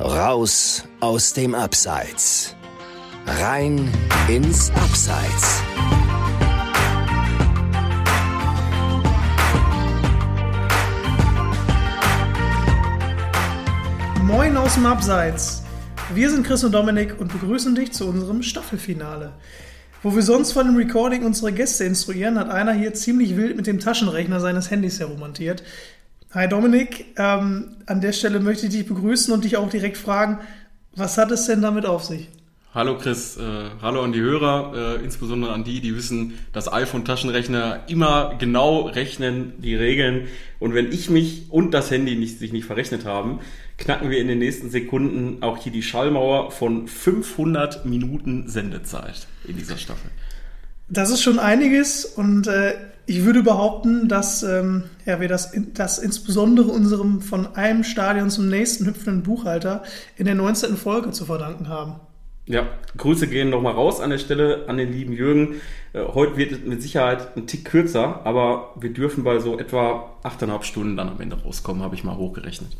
Raus aus dem Abseits. Rein ins Abseits. Moin aus dem Abseits. Wir sind Chris und Dominik und begrüßen dich zu unserem Staffelfinale. Wo wir sonst von dem Recording unsere Gäste instruieren, hat einer hier ziemlich wild mit dem Taschenrechner seines Handys herummontiert. Hi Dominik, ähm, an der Stelle möchte ich dich begrüßen und dich auch direkt fragen, was hat es denn damit auf sich? Hallo Chris, äh, hallo an die Hörer, äh, insbesondere an die, die wissen, dass iPhone-Taschenrechner immer genau rechnen, die Regeln. Und wenn ich mich und das Handy nicht, sich nicht verrechnet haben, knacken wir in den nächsten Sekunden auch hier die Schallmauer von 500 Minuten Sendezeit in dieser Staffel. Das ist schon einiges und äh, ich würde behaupten, dass ähm, ja, wir das, das insbesondere unserem von einem Stadion zum nächsten hüpfenden Buchhalter in der 19. Folge zu verdanken haben. Ja, Grüße gehen nochmal raus an der Stelle an den lieben Jürgen. Äh, heute wird es mit Sicherheit ein Tick kürzer, aber wir dürfen bei so etwa 8,5 Stunden dann am Ende rauskommen, habe ich mal hochgerechnet.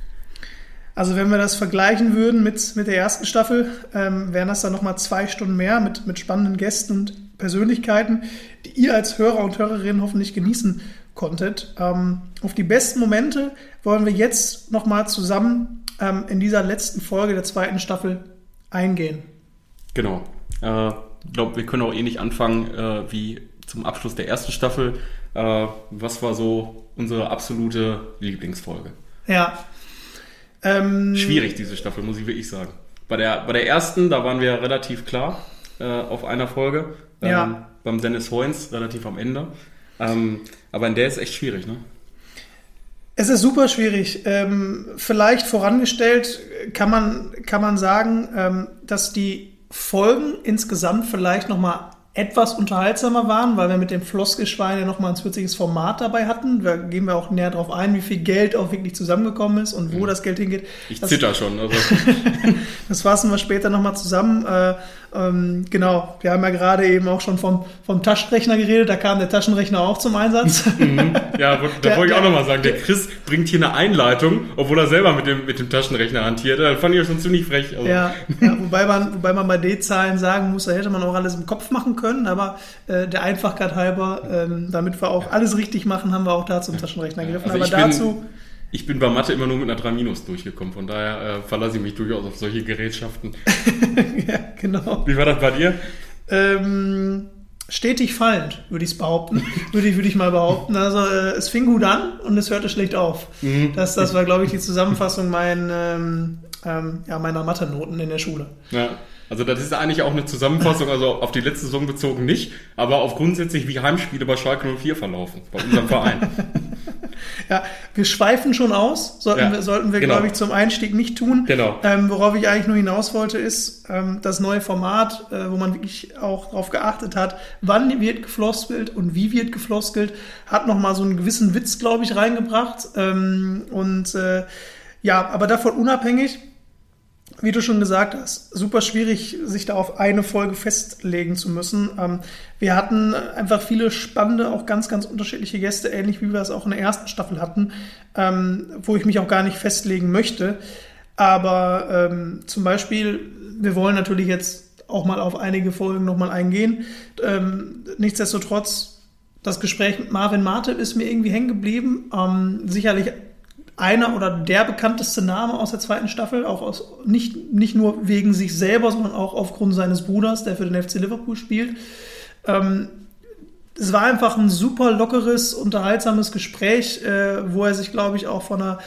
Also wenn wir das vergleichen würden mit, mit der ersten Staffel, ähm, wären das dann nochmal zwei Stunden mehr mit, mit spannenden Gästen und Persönlichkeiten, die ihr als Hörer und Hörerinnen hoffentlich genießen konntet. Ähm, auf die besten Momente wollen wir jetzt nochmal zusammen ähm, in dieser letzten Folge der zweiten Staffel eingehen. Genau. Ich äh, glaube, wir können auch ähnlich anfangen äh, wie zum Abschluss der ersten Staffel. Äh, was war so unsere absolute Lieblingsfolge? Ja. Ähm, Schwierig, diese Staffel, muss ich wirklich sagen. Bei der, bei der ersten, da waren wir relativ klar äh, auf einer Folge. Ähm, ja. Beim Dennis Hoynes relativ am Ende. Ähm, aber in der ist echt schwierig, ne? Es ist super schwierig. Ähm, vielleicht vorangestellt kann man, kann man sagen, ähm, dass die Folgen insgesamt vielleicht nochmal etwas unterhaltsamer waren, weil wir mit dem Floskelschwein ja nochmal ein zusätzliches Format dabei hatten. Da gehen wir auch näher drauf ein, wie viel Geld auch wirklich zusammengekommen ist und wo mhm. das Geld hingeht. Ich das, zitter schon. Also. das fassen wir später nochmal zusammen. Äh, ähm, genau, wir haben ja gerade eben auch schon vom, vom Taschenrechner geredet, da kam der Taschenrechner auch zum Einsatz. Mhm. Ja, da der, wollte ich auch nochmal sagen, der Chris bringt hier eine Einleitung, obwohl er selber mit dem, mit dem Taschenrechner hantiert. Das fand ich schon ziemlich frech. Also. Ja, ja, wobei, man, wobei man bei D-Zahlen sagen muss, da hätte man auch alles im Kopf machen können, aber äh, der Einfachkeit halber, ähm, damit wir auch alles richtig machen, haben wir auch da zum Taschenrechner gegriffen. Also aber dazu... Ich bin bei Mathe immer nur mit einer 3 Minus durchgekommen, von daher äh, verlasse ich mich durchaus auf solche Gerätschaften. ja, genau. Wie war das bei dir? Ähm, stetig fallend, würde ich es behaupten. würde, ich, würde ich mal behaupten. Also äh, es fing gut an und es hörte schlecht auf. Mhm. Das, das war, glaube ich, die Zusammenfassung mein, ähm, ähm, ja, meiner Mathe-Noten in der Schule. Ja. Also das ist eigentlich auch eine Zusammenfassung, also auf die letzte Saison bezogen nicht, aber auf grundsätzlich wie Heimspiele bei Schalke 04 verlaufen, bei unserem Verein. ja, wir schweifen schon aus, sollten ja, wir, sollten wir genau. glaube ich, zum Einstieg nicht tun. Genau. Ähm, worauf ich eigentlich nur hinaus wollte, ist ähm, das neue Format, äh, wo man wirklich auch darauf geachtet hat, wann wird gefloskelt und wie wird gefloskelt, hat nochmal so einen gewissen Witz, glaube ich, reingebracht. Ähm, und äh, ja, aber davon unabhängig, wie du schon gesagt hast, super schwierig, sich da auf eine Folge festlegen zu müssen. Ähm, wir hatten einfach viele spannende, auch ganz, ganz unterschiedliche Gäste, ähnlich wie wir es auch in der ersten Staffel hatten, ähm, wo ich mich auch gar nicht festlegen möchte. Aber ähm, zum Beispiel, wir wollen natürlich jetzt auch mal auf einige Folgen nochmal eingehen. nichtsdestotrotz, das Gespräch mit Marvin Marte ist mir irgendwie hängen geblieben. sicherlich einer oder der bekannteste Name aus der zweiten Staffel, auch aus, nicht, nicht nur wegen sich selber, sondern auch aufgrund seines Bruders, der für den FC Liverpool spielt. Ähm, es war einfach ein super lockeres, unterhaltsames Gespräch, äh, wo er sich, glaube ich, auch von einer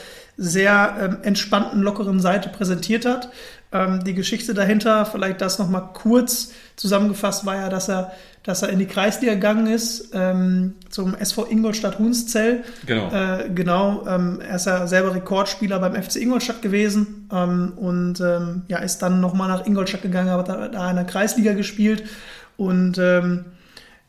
sehr ähm, entspannten, lockeren Seite präsentiert hat. Ähm, die Geschichte dahinter, vielleicht das nochmal kurz zusammengefasst, war ja, dass er dass er in die Kreisliga gegangen ist, ähm, zum SV Ingolstadt Hunszell. Genau. Äh, genau, ähm, er ist ja selber Rekordspieler beim FC Ingolstadt gewesen ähm, und ähm, ja, ist dann nochmal nach Ingolstadt gegangen, aber da, da in der Kreisliga gespielt und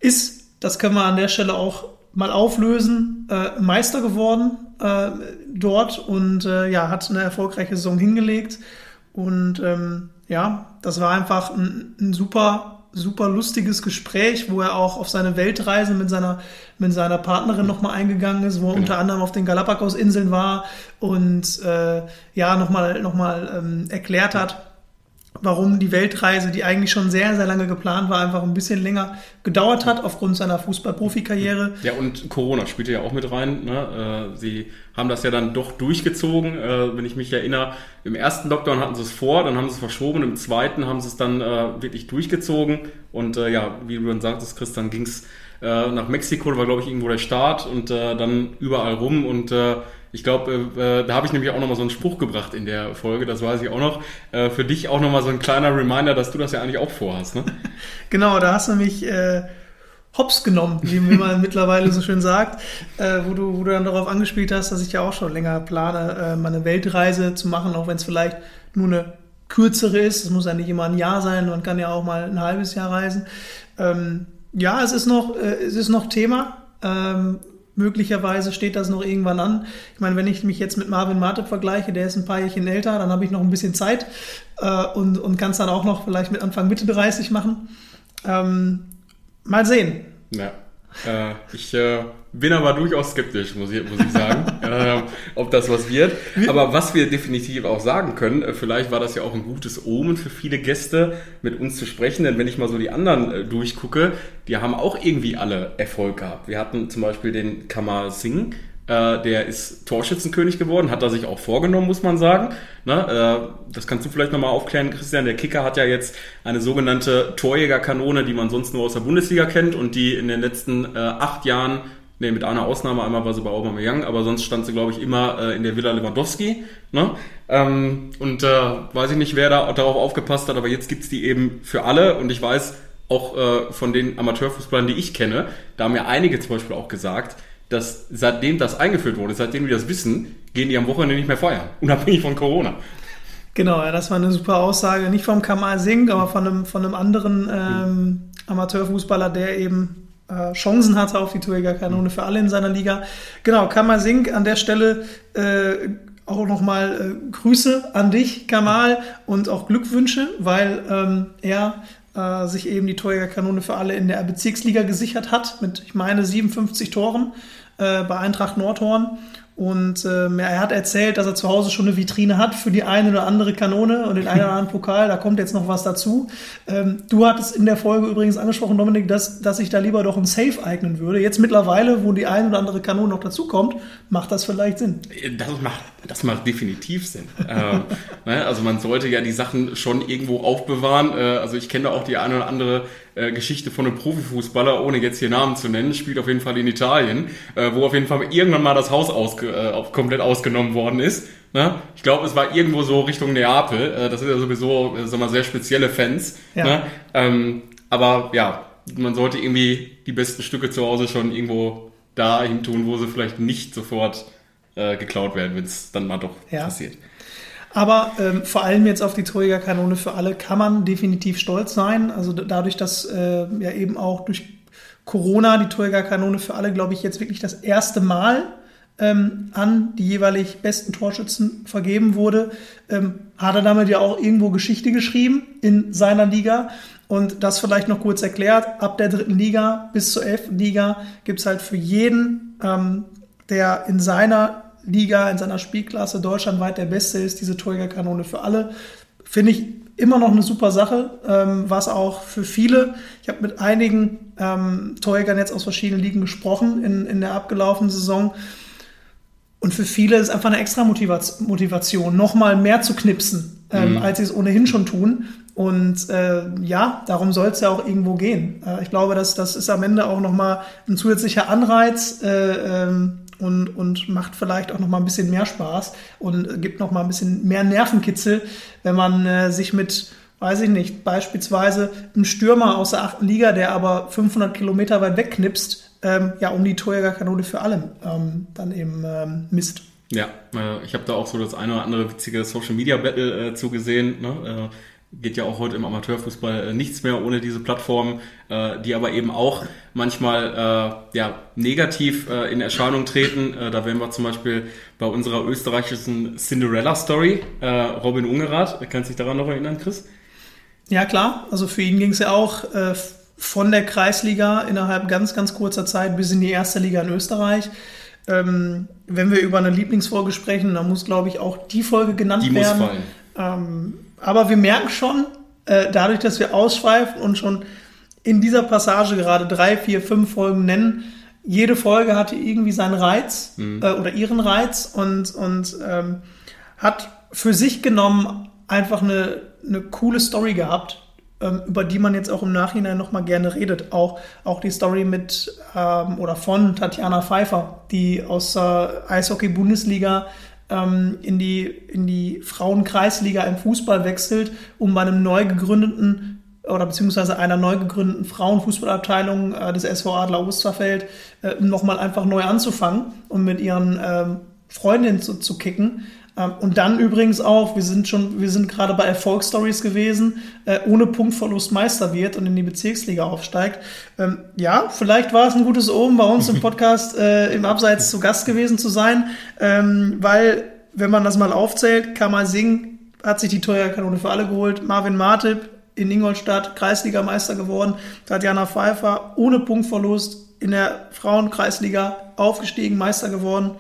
ist, das können wir an der Stelle auch mal auflösen, äh, Meister geworden äh, dort und äh, ja, hat eine erfolgreiche Saison hingelegt und ähm, ja, das war einfach ein, ein super super lustiges Gespräch, wo er auch auf seine Weltreise mit seiner, mit seiner Partnerin nochmal eingegangen ist, wo er genau. unter anderem auf den Galapagos-Inseln war und äh, ja, nochmal noch mal, ähm, erklärt hat, warum die Weltreise, die eigentlich schon sehr, sehr lange geplant war, einfach ein bisschen länger gedauert hat aufgrund seiner Fußball-Profikarriere. Ja, und Corona spielte ja auch mit rein. Ne? Äh, sie haben das ja dann doch durchgezogen, äh, wenn ich mich erinnere. Im ersten Lockdown hatten sie es vor, dann haben sie es verschoben, im zweiten haben sie es dann äh, wirklich durchgezogen. Und ja, wie du dann sagtest, Chris, dann ging es nach Mexiko, war glaube ich irgendwo der Start und dann überall rum und ich glaube, äh, äh, da habe ich nämlich auch nochmal so einen Spruch gebracht in der Folge, das weiß ich auch noch. Äh, für dich auch nochmal so ein kleiner Reminder, dass du das ja eigentlich auch vorhast, ne? genau, da hast du mich äh, hops genommen, wie man mittlerweile so schön sagt, äh, wo, du, wo du dann darauf angespielt hast, dass ich ja auch schon länger plane, äh, meine Weltreise zu machen, auch wenn es vielleicht nur eine kürzere ist. Es muss ja nicht immer ein Jahr sein, man kann ja auch mal ein halbes Jahr reisen. Ähm, ja, es ist noch, äh, es ist noch Thema. Ähm, möglicherweise steht das noch irgendwann an. Ich meine, wenn ich mich jetzt mit Marvin Martip vergleiche, der ist ein paar Jährchen älter, dann habe ich noch ein bisschen Zeit äh, und, und kann es dann auch noch vielleicht mit Anfang Mitte 30 machen. Ähm, mal sehen. Ja. Äh, ich äh, bin aber durchaus skeptisch, muss ich, muss ich sagen, äh, ob das was wird. Aber was wir definitiv auch sagen können, äh, vielleicht war das ja auch ein gutes Omen für viele Gäste, mit uns zu sprechen. Denn wenn ich mal so die anderen äh, durchgucke, die haben auch irgendwie alle Erfolg gehabt. Wir hatten zum Beispiel den Kamal Singh, äh, der ist Torschützenkönig geworden, hat er sich auch vorgenommen, muss man sagen. Ne? Äh, das kannst du vielleicht nochmal aufklären, Christian. Der Kicker hat ja jetzt eine sogenannte Torjägerkanone, die man sonst nur aus der Bundesliga kennt und die in den letzten äh, acht Jahren Nee, mit einer Ausnahme, einmal war sie bei Aubameyang, aber sonst stand sie, glaube ich, immer äh, in der Villa Lewandowski. Ne? Ähm, und äh, weiß ich nicht, wer da darauf aufgepasst hat, aber jetzt gibt's die eben für alle und ich weiß auch äh, von den Amateurfußballern, die ich kenne, da haben ja einige zum Beispiel auch gesagt, dass seitdem das eingeführt wurde, seitdem die das wissen, gehen die am Wochenende nicht mehr feiern, unabhängig von Corona. Genau, ja, das war eine super Aussage. Nicht vom Kamal Singh, aber von einem, von einem anderen ähm, Amateurfußballer, der eben äh, Chancen hatte auf die Torjägerkanone für alle in seiner Liga. Genau, Kamal Singh an der Stelle äh, auch nochmal äh, Grüße an dich, Kamal, und auch Glückwünsche, weil ähm, er äh, sich eben die Torjägerkanone für alle in der Bezirksliga gesichert hat, mit, ich meine, 57 Toren äh, bei Eintracht Nordhorn. Und ähm, er hat erzählt, dass er zu Hause schon eine Vitrine hat für die eine oder andere Kanone und den einen oder anderen Pokal. Da kommt jetzt noch was dazu. Ähm, du hattest in der Folge übrigens angesprochen, Dominik, dass, dass sich da lieber doch ein Safe eignen würde. Jetzt mittlerweile, wo die eine oder andere Kanone noch dazukommt, macht das vielleicht Sinn. Das macht, das macht definitiv Sinn. ähm, ne, also man sollte ja die Sachen schon irgendwo aufbewahren. Äh, also ich kenne da auch die eine oder andere Geschichte von einem Profifußballer, ohne jetzt hier Namen zu nennen, spielt auf jeden Fall in Italien, äh, wo auf jeden Fall irgendwann mal das Haus ausge, äh, komplett ausgenommen worden ist. Ne? Ich glaube, es war irgendwo so Richtung Neapel. Äh, das sind ja sowieso äh, mal, sehr spezielle Fans. Ja. Ne? Ähm, aber ja, man sollte irgendwie die besten Stücke zu Hause schon irgendwo dahin tun, wo sie vielleicht nicht sofort äh, geklaut werden, wenn es dann mal doch ja. passiert. Aber ähm, vor allem jetzt auf die Torjägerkanone für alle kann man definitiv stolz sein. Also dadurch, dass äh, ja eben auch durch Corona die Torjägerkanone für alle, glaube ich, jetzt wirklich das erste Mal ähm, an die jeweilig besten Torschützen vergeben wurde, ähm, hat er damit ja auch irgendwo Geschichte geschrieben in seiner Liga. Und das vielleicht noch kurz erklärt, ab der dritten Liga bis zur elften Liga gibt's halt für jeden, ähm, der in seiner Liga, in seiner Spielklasse deutschlandweit der Beste ist, diese Torjägerkanone für alle. Finde ich immer noch eine super Sache, ähm, was auch für viele, ich habe mit einigen ähm, Torjägern jetzt aus verschiedenen Ligen gesprochen in, in der abgelaufenen Saison. Und für viele ist einfach eine extra Motivation, nochmal mehr zu knipsen, ähm, mhm. als sie es ohnehin schon tun. Und äh, ja, darum soll es ja auch irgendwo gehen. Äh, ich glaube, dass das ist am Ende auch nochmal ein zusätzlicher Anreiz, äh, ähm, und, und macht vielleicht auch noch mal ein bisschen mehr Spaß und gibt noch mal ein bisschen mehr Nervenkitzel, wenn man äh, sich mit, weiß ich nicht, beispielsweise einem Stürmer aus der achten Liga, der aber 500 Kilometer weit wegknipst, ähm, ja, um die Torjägerkanone für alle ähm, dann eben ähm, misst. Ja, äh, ich habe da auch so das eine oder andere witzige Social Media Battle äh, zugesehen. Ne? Äh, geht ja auch heute im Amateurfußball äh, nichts mehr ohne diese Plattform, äh, die aber eben auch manchmal äh, ja, negativ äh, in Erscheinung treten. Da wären wir zum Beispiel bei unserer österreichischen Cinderella-Story, Robin Ungerath. Kannst du dich daran noch erinnern, Chris? Ja, klar. Also für ihn ging es ja auch von der Kreisliga innerhalb ganz, ganz kurzer Zeit bis in die erste Liga in Österreich. Ähm, wenn wir über eine Lieblingsfolge sprechen, dann muss, glaube ich, auch die Folge genannt Die werden. muss fallen. Ähm, aber wir merken schon, äh, dadurch, dass wir ausschweifen und schon in dieser Passage gerade drei, vier, fünf Folgen nennen, jede Folge hatte irgendwie seinen Reiz äh, oder ihren Reiz und, und ähm, hat für sich genommen einfach eine, eine coole Story gehabt, ähm, über die man jetzt auch im Nachhinein nochmal gerne redet. Auch, auch die Story mit ähm, oder von Tatjana Pfeiffer, die aus der Eishockey-Bundesliga ähm, in die, in die Frauenkreisliga im Fußball wechselt, um bei einem neu gegründeten oder beziehungsweise einer neu gegründeten Frauenfußballabteilung äh, des SV Adler Osterfeld äh, nochmal einfach neu anzufangen und mit ihren ähm, Freundinnen zu, zu kicken. Ähm, und dann übrigens auch, wir sind schon, wir sind gerade bei Erfolgsstories gewesen, äh, ohne Punktverlust Meister wird und in die Bezirksliga aufsteigt. Ähm, ja, vielleicht war es ein gutes Omen, bei uns im Podcast äh, im Abseits zu Gast gewesen zu sein, ähm, weil, wenn man das mal aufzählt, Kamal Singh hat sich die teure Kanone für alle geholt, Marvin Martip in Ingolstadt Kreisligameister geworden, Tatjana Pfeiffer ohne Punktverlust in der Frauenkreisliga aufgestiegen, Meister geworden.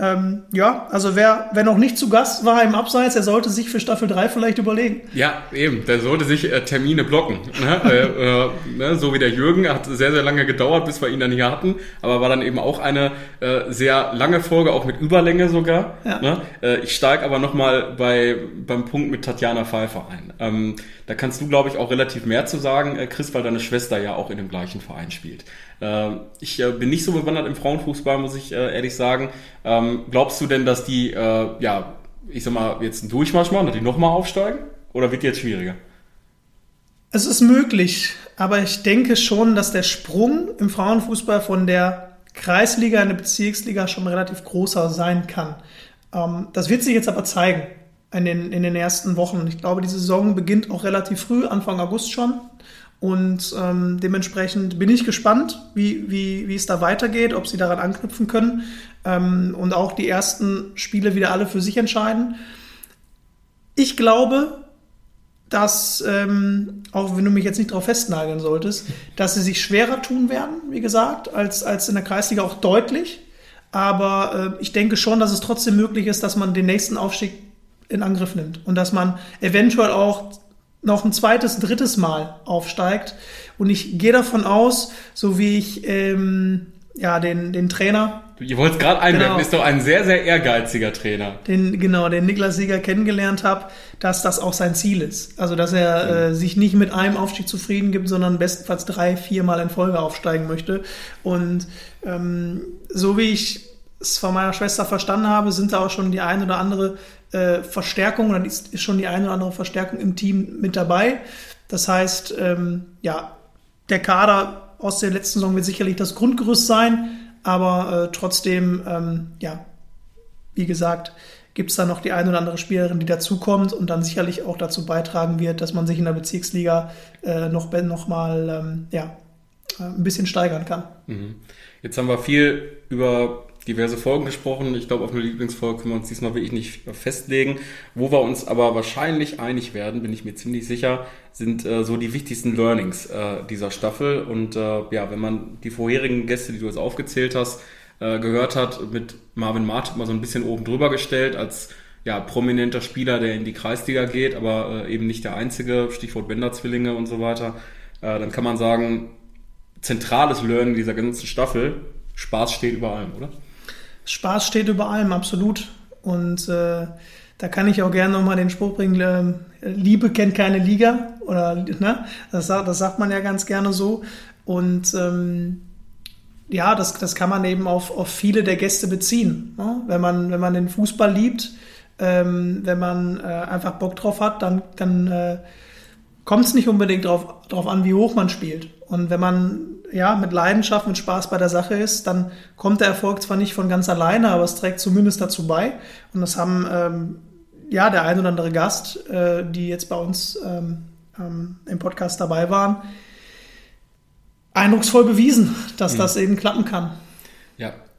Ähm, ja, also wer, wer noch nicht zu Gast war im Abseits, der sollte sich für Staffel 3 vielleicht überlegen. Ja, eben. Der sollte sich äh, Termine blocken. Ne? äh, äh, ne? So wie der Jürgen hat sehr, sehr lange gedauert, bis wir ihn dann hier hatten. Aber war dann eben auch eine äh, sehr lange Folge, auch mit Überlänge sogar. Ja. Ne? Äh, ich steige aber nochmal bei, beim Punkt mit Tatjana Pfeiffer ein. Ähm, da kannst du, glaube ich, auch relativ mehr zu sagen, äh, Chris, weil deine Schwester ja auch in dem gleichen Verein spielt. Äh, ich äh, bin nicht so bewandert im Frauenfußball, muss ich äh, ehrlich sagen. Ähm, glaubst du denn, dass die, äh, ja, ich sag mal, jetzt einen Durchmarsch machen, dass die nochmal aufsteigen? Oder wird die jetzt schwieriger? Es ist möglich, aber ich denke schon, dass der Sprung im Frauenfußball von der Kreisliga in die Bezirksliga schon relativ großer sein kann. Ähm, das wird sich jetzt aber zeigen in den, in den ersten Wochen. Ich glaube, die Saison beginnt auch relativ früh, Anfang August schon. Und ähm, dementsprechend bin ich gespannt, wie, wie, wie es da weitergeht, ob sie daran anknüpfen können ähm, und auch die ersten Spiele wieder alle für sich entscheiden. Ich glaube, dass, ähm, auch wenn du mich jetzt nicht darauf festnageln solltest, dass sie sich schwerer tun werden, wie gesagt, als, als in der Kreisliga auch deutlich. Aber äh, ich denke schon, dass es trotzdem möglich ist, dass man den nächsten Aufstieg in Angriff nimmt und dass man eventuell auch noch ein zweites, drittes Mal aufsteigt. Und ich gehe davon aus, so wie ich ähm, ja den, den Trainer, Ihr wollt gerade einwerfen, Genau. ist doch ein sehr, sehr ehrgeiziger Trainer. den genau den Niklas Sieger kennengelernt habe, dass das auch sein Ziel ist. Also dass er äh, sich nicht mit einem Aufstieg zufrieden gibt, sondern bestenfalls drei, viermal in Folge aufsteigen möchte. Und ähm, so wie ich es von meiner Schwester verstanden habe, sind da auch schon die ein oder andere äh, Verstärkung oder ist, ist schon die eine oder andere Verstärkung im Team mit dabei. Das heißt, ähm, ja, der Kader aus der letzten Saison wird sicherlich das Grundgerüst sein, aber äh, trotzdem, ähm, ja, wie gesagt, gibt es da noch die eine oder andere Spielerin, die dazukommt und dann sicherlich auch dazu beitragen wird, dass man sich in der Bezirksliga äh, noch, noch mal ähm, ja, äh, ein bisschen steigern kann. Jetzt haben wir viel über diverse Folgen gesprochen. Ich glaube, auf eine Lieblingsfolge können wir uns diesmal wirklich nicht festlegen. Wo wir uns aber wahrscheinlich einig werden, bin ich mir ziemlich sicher, sind äh, so die wichtigsten Learnings äh, dieser Staffel. Und äh, ja, wenn man die vorherigen Gäste, die du jetzt aufgezählt hast, äh, gehört hat, mit Marvin Martin mal so ein bisschen oben drüber gestellt als ja, prominenter Spieler, der in die Kreisliga geht, aber äh, eben nicht der einzige, Stichwort Bender-Zwillinge und so weiter, äh, dann kann man sagen, zentrales Learning dieser ganzen Staffel, Spaß steht über allem, oder? Spaß steht über allem, absolut. Und äh, da kann ich auch gerne nochmal den Spruch bringen, äh, Liebe kennt keine Liga. Oder ne? das, sagt- das sagt man ja ganz gerne so. Und ähm, ja, das, das kann man eben auf, auf viele der Gäste beziehen. Ne? Wenn, man, wenn man den Fußball liebt, ähm, wenn man äh, einfach Bock drauf hat, dann, dann äh, kommt es nicht unbedingt drauf, drauf an, wie hoch man spielt. Und wenn man ja mit Leidenschaft, mit Spaß bei der Sache ist, dann kommt der Erfolg zwar nicht von ganz alleine, aber es trägt zumindest dazu bei. Und das haben ähm, ja der ein oder andere Gast, äh, die jetzt bei uns ähm, ähm, im Podcast dabei waren, eindrucksvoll bewiesen, dass das eben klappen kann.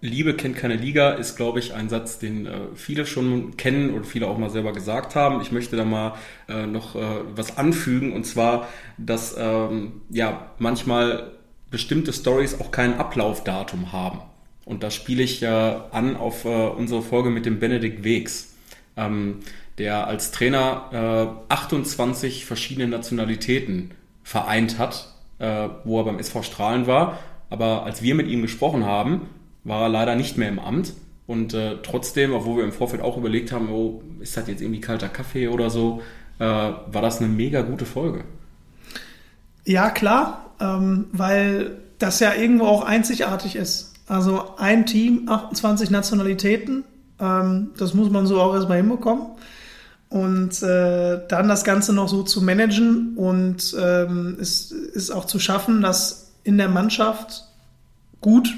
Liebe kennt keine Liga ist, glaube ich, ein Satz, den äh, viele schon kennen und viele auch mal selber gesagt haben. Ich möchte da mal äh, noch äh, was anfügen und zwar, dass ähm, ja manchmal bestimmte Stories auch kein Ablaufdatum haben. Und da spiele ich ja an auf äh, unsere Folge mit dem Benedikt Wegs, ähm, der als Trainer äh, 28 verschiedene Nationalitäten vereint hat, äh, wo er beim SV Strahlen war. Aber als wir mit ihm gesprochen haben, war er leider nicht mehr im Amt. Und äh, trotzdem, obwohl wir im Vorfeld auch überlegt haben, oh, ist das jetzt irgendwie kalter Kaffee oder so, äh, war das eine mega gute Folge. Ja, klar, ähm, weil das ja irgendwo auch einzigartig ist. Also ein Team, 28 Nationalitäten, ähm, das muss man so auch erstmal hinbekommen. Und äh, dann das Ganze noch so zu managen und ähm, ist, ist auch zu schaffen, dass in der Mannschaft gut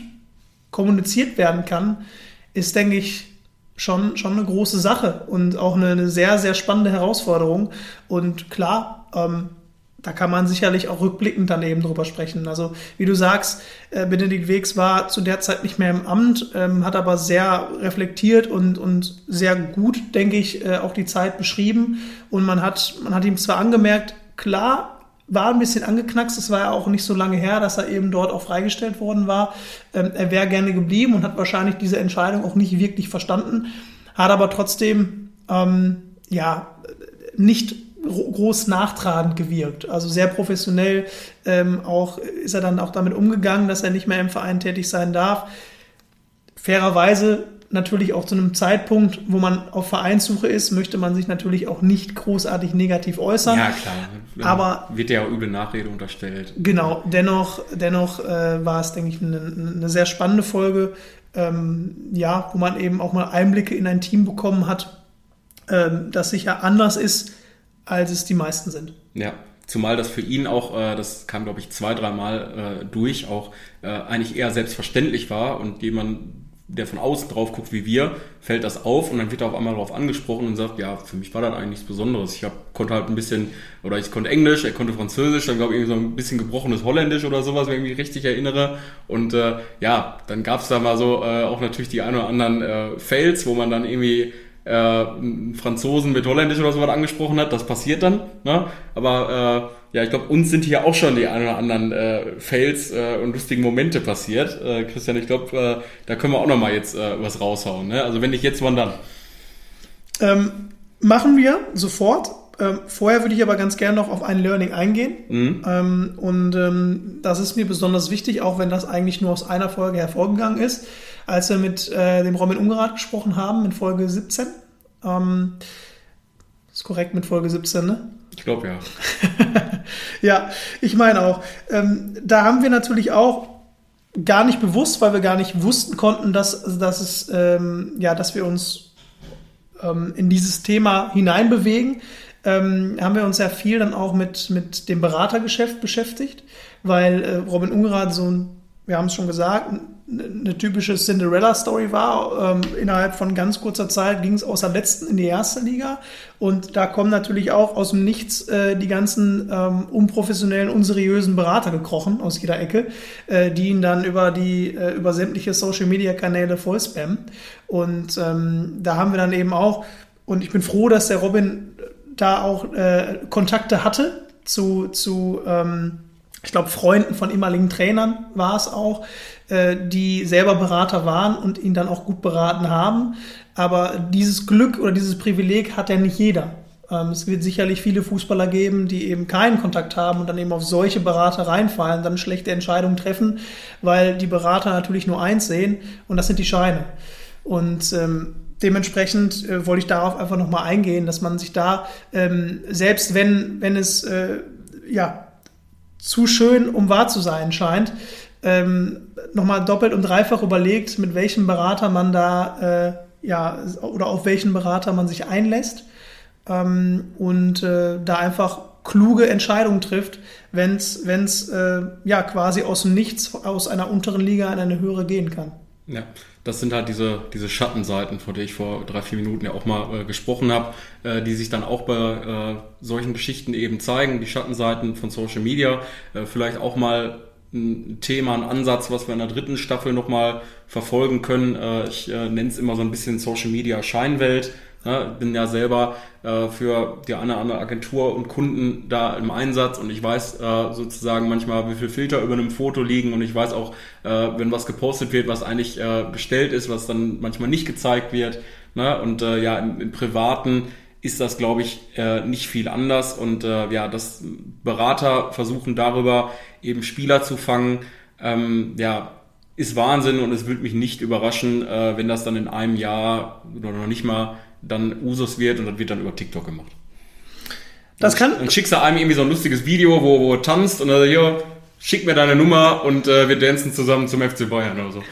kommuniziert werden kann, ist, denke ich, schon, schon eine große Sache und auch eine, eine sehr, sehr spannende Herausforderung. Und klar, ähm, da kann man sicherlich auch rückblickend dann eben drüber sprechen. Also wie du sagst, äh, Benedikt Wegs war zu der Zeit nicht mehr im Amt, ähm, hat aber sehr reflektiert und, und sehr gut, denke ich, äh, auch die Zeit beschrieben. Und man hat, man hat ihm zwar angemerkt, klar, war ein bisschen angeknackst. Es war ja auch nicht so lange her, dass er eben dort auch freigestellt worden war. Ähm, er wäre gerne geblieben und hat wahrscheinlich diese Entscheidung auch nicht wirklich verstanden, hat aber trotzdem ähm, ja nicht groß nachtragend gewirkt. Also sehr professionell ähm, auch ist er dann auch damit umgegangen, dass er nicht mehr im Verein tätig sein darf. Fairerweise natürlich auch zu einem Zeitpunkt, wo man auf Vereinssuche ist, möchte man sich natürlich auch nicht großartig negativ äußern. Ja, klar. Aber wird ja auch übel Nachrede unterstellt. Genau, dennoch, dennoch äh, war es, denke ich, eine, eine sehr spannende Folge, ähm, ja, wo man eben auch mal Einblicke in ein Team bekommen hat, ähm, das sicher anders ist, als es die meisten sind. Ja, Zumal das für ihn auch, äh, das kam glaube ich zwei, dreimal äh, durch, auch äh, eigentlich eher selbstverständlich war und jemand, der von außen drauf guckt wie wir, fällt das auf und dann wird er auf einmal darauf angesprochen und sagt, ja, für mich war das eigentlich nichts Besonderes. Ich hab, konnte halt ein bisschen, oder ich konnte Englisch, er konnte Französisch, dann glaube ich irgendwie so ein bisschen gebrochenes Holländisch oder sowas, wenn ich mich richtig erinnere. Und äh, ja, dann gab's da mal so äh, auch natürlich die ein oder anderen äh, Fails, wo man dann irgendwie äh, Franzosen mit Holländisch oder sowas angesprochen hat. Das passiert dann. Ne? Aber äh, ja, ich glaube, uns sind hier auch schon die ein oder anderen äh, Fails äh, und lustigen Momente passiert. Äh, Christian, ich glaube, äh, da können wir auch noch mal jetzt äh, was raushauen. Ne? Also wenn nicht jetzt, wann dann? Ähm, machen wir sofort. Ähm, vorher würde ich aber ganz gerne noch auf ein Learning eingehen. Mhm. Ähm, und ähm, das ist mir besonders wichtig, auch wenn das eigentlich nur aus einer Folge hervorgegangen ist. Als wir mit äh, dem Robin Ungerath gesprochen haben in Folge 17. Ähm, ist korrekt mit Folge 17, ne? Ich glaube ja. ja, ich meine auch. Ähm, da haben wir natürlich auch gar nicht bewusst, weil wir gar nicht wussten konnten, dass, dass es, ähm, ja, dass wir uns ähm, in dieses Thema hineinbewegen, ähm, haben wir uns ja viel dann auch mit, mit dem Beratergeschäft beschäftigt, weil äh, Robin Ungerath so ein, wir haben es schon gesagt, eine typische Cinderella-Story war. Ähm, innerhalb von ganz kurzer Zeit ging es aus der letzten in die erste Liga. Und da kommen natürlich auch aus dem Nichts äh, die ganzen ähm, unprofessionellen, unseriösen Berater gekrochen aus jeder Ecke, äh, die ihn dann über die äh, über sämtliche Social-Media-Kanäle voll spammen. Und ähm, da haben wir dann eben auch, und ich bin froh, dass der Robin da auch Kontakte hatte zu, zu ähm, ich glaube, Freunden von ehemaligen Trainern war es auch, äh, die selber Berater waren und ihn dann auch gut beraten haben. Aber dieses Glück oder dieses Privileg hat ja nicht jeder. Ähm, es wird sicherlich viele Fußballer geben, die eben keinen Kontakt haben und dann eben auf solche Berater reinfallen, dann schlechte Entscheidungen treffen, weil die Berater natürlich nur eins sehen und das sind die Scheine. Und ähm, dementsprechend äh, wollte ich darauf einfach nochmal eingehen, dass man sich da, ähm, selbst wenn, wenn es äh, ja, zu schön, um wahr zu sein scheint, ähm, nochmal doppelt und dreifach überlegt, mit welchem Berater man da, äh, ja, oder auf welchen Berater man sich einlässt ähm, und äh, da einfach kluge Entscheidungen trifft, wenn es äh, ja quasi aus dem Nichts, aus einer unteren Liga in eine höhere gehen kann. Ja, das sind halt diese, diese Schattenseiten, von denen ich vor drei, vier Minuten ja auch mal äh, gesprochen habe, äh, die sich dann auch bei äh, solchen Geschichten eben zeigen, die Schattenseiten von Social Media, äh, vielleicht auch mal ein Thema, ein Ansatz, was wir in der dritten Staffel nochmal verfolgen können. Äh, ich äh, nenne es immer so ein bisschen Social Media Scheinwelt. Ja, bin ja selber äh, für die eine oder andere Agentur und Kunden da im Einsatz und ich weiß äh, sozusagen manchmal, wie viel Filter über einem Foto liegen und ich weiß auch, äh, wenn was gepostet wird, was eigentlich äh, bestellt ist, was dann manchmal nicht gezeigt wird. Ne? Und äh, ja, im, im Privaten ist das, glaube ich, äh, nicht viel anders. Und äh, ja, das Berater versuchen darüber eben Spieler zu fangen. Ähm, ja, ist Wahnsinn und es würde mich nicht überraschen, äh, wenn das dann in einem Jahr oder noch nicht mal dann Usus wird und das wird dann über TikTok gemacht. Das kann. Dann schickst du einem irgendwie so ein lustiges Video, wo, wo er tanzt und dann hier, schick mir deine Nummer und äh, wir dancen zusammen zum FC Bayern oder so.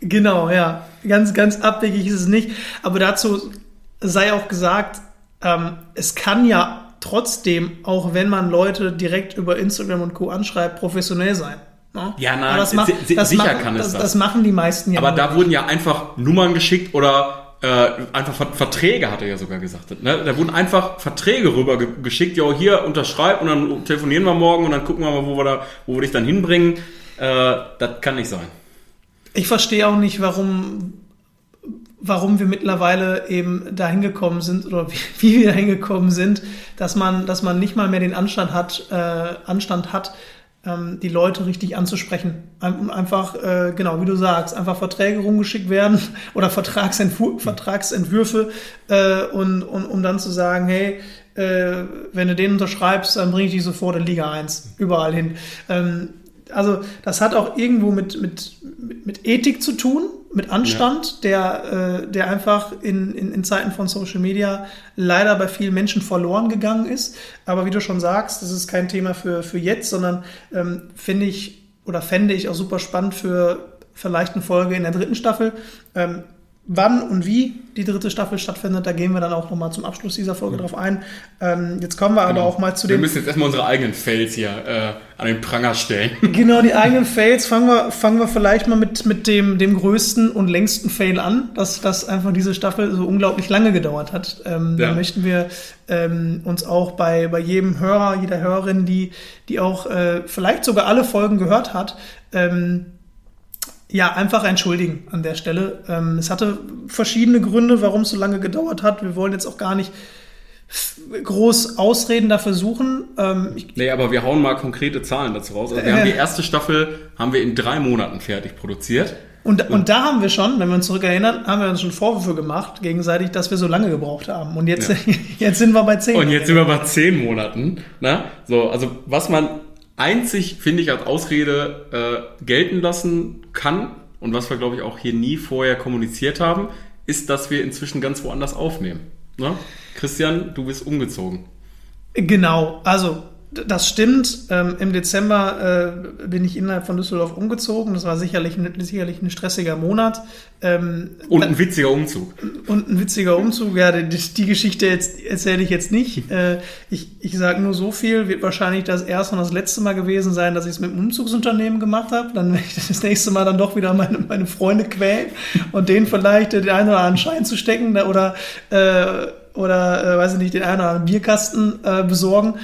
Genau, ja. Ganz, ganz abwegig ist es nicht. Aber dazu sei auch gesagt, ähm, es kann ja trotzdem, auch wenn man Leute direkt über Instagram und Co. anschreibt, professionell sein. Ne? Ja, nein, das das sicher machen, kann es das, das. machen die meisten ja. Aber da wurden ja einfach Nummern geschickt oder äh, einfach Ver- Verträge, hat er ja sogar gesagt. Ne? Da wurden einfach Verträge rüber ge geschickt, ja hier unterschreib und dann telefonieren wir morgen und dann gucken wir mal, wo wir, da, wo wir dich dann hinbringen. Äh, das kann nicht sein. Ich verstehe auch nicht, warum, warum wir mittlerweile eben dahin gekommen sind oder wie, wie wir dahin gekommen sind, dass man, dass man nicht mal mehr den Anstand hat, äh, Anstand hat, ähm, die Leute richtig anzusprechen. Ein- Einfach, äh, genau, wie du sagst, einfach Verträge rumgeschickt werden oder Vertragsentwur Vertragsentwürfe äh, und, und um dann zu sagen, hey, äh, wenn du den unterschreibst, dann bringe ich dich sofort in Liga 1, überall hin. Ähm, also das hat auch irgendwo mit, mit, mit, Ethik zu tun, mit Anstand, der, äh, der einfach in, in, in Zeiten von Social Media leider bei vielen Menschen verloren gegangen ist. Aber wie du schon sagst, das ist kein Thema für, für jetzt, sondern ähm, finde ich oder fände ich auch super spannend für vielleicht eine Folge in der dritten Staffel. Ähm, wann und wie die dritte Staffel stattfindet, da gehen wir dann auch nochmal zum Abschluss dieser Folge drauf ein. Ähm, jetzt kommen wir aber auch mal zu Wir den müssen jetzt erstmal unsere eigenen Fails hier äh, an den Pranger stellen. Genau, die eigenen Fails. Fangen wir, fangen wir vielleicht mal mit, mit dem, dem größten und längsten Fail an, dass, dass einfach diese Staffel so unglaublich lange gedauert hat. Ähm, Ja. Da möchten wir ähm, uns auch bei, bei jedem Hörer, jeder Hörerin, die, die auch äh, vielleicht sogar alle Folgen gehört hat, ähm, ja, einfach entschuldigen an der Stelle. Ähm, es hatte verschiedene Gründe, warum es so lange gedauert hat. Wir wollen jetzt auch gar nicht groß Ausreden dafür suchen. Ähm, Nee, aber wir hauen mal konkrete Zahlen dazu raus. Also wir Äh. haben die erste Staffel haben wir in drei Monaten fertig produziert. Und, und da haben wir schon, wenn wir uns zurückerinnern, haben wir uns schon Vorwürfe gemacht, gegenseitig, dass wir so lange gebraucht haben. Und jetzt, Ja. jetzt sind wir bei zehn. Und jetzt sind wir bei zehn Monaten. Na? So, also was man einzig, finde ich, als Ausrede äh, gelten lassen kann und was wir, glaube ich, auch hier nie vorher kommuniziert haben, ist, dass wir inzwischen ganz woanders aufnehmen. Na? Christian, du bist umgezogen. Genau, also das stimmt. Ähm, Im Dezember äh, bin ich innerhalb von Düsseldorf umgezogen. Das war sicherlich, ein- sicherlich ein stressiger Monat. Ähm, Und ein witziger Umzug. Und ein witziger Umzug, ja, die, die Geschichte jetzt, erzähle ich jetzt nicht. Äh, ich ich sage nur so viel, wird wahrscheinlich das erste und das letzte Mal gewesen sein, dass ich es mit einem Umzugsunternehmen gemacht habe. Dann werde ich das nächste Mal dann doch wieder meine, meine Freunde quälen und denen vielleicht den einen oder anderen Schein zu stecken ne, oder, äh, oder äh, weiß ich nicht, den einen oder anderen Bierkasten äh, besorgen.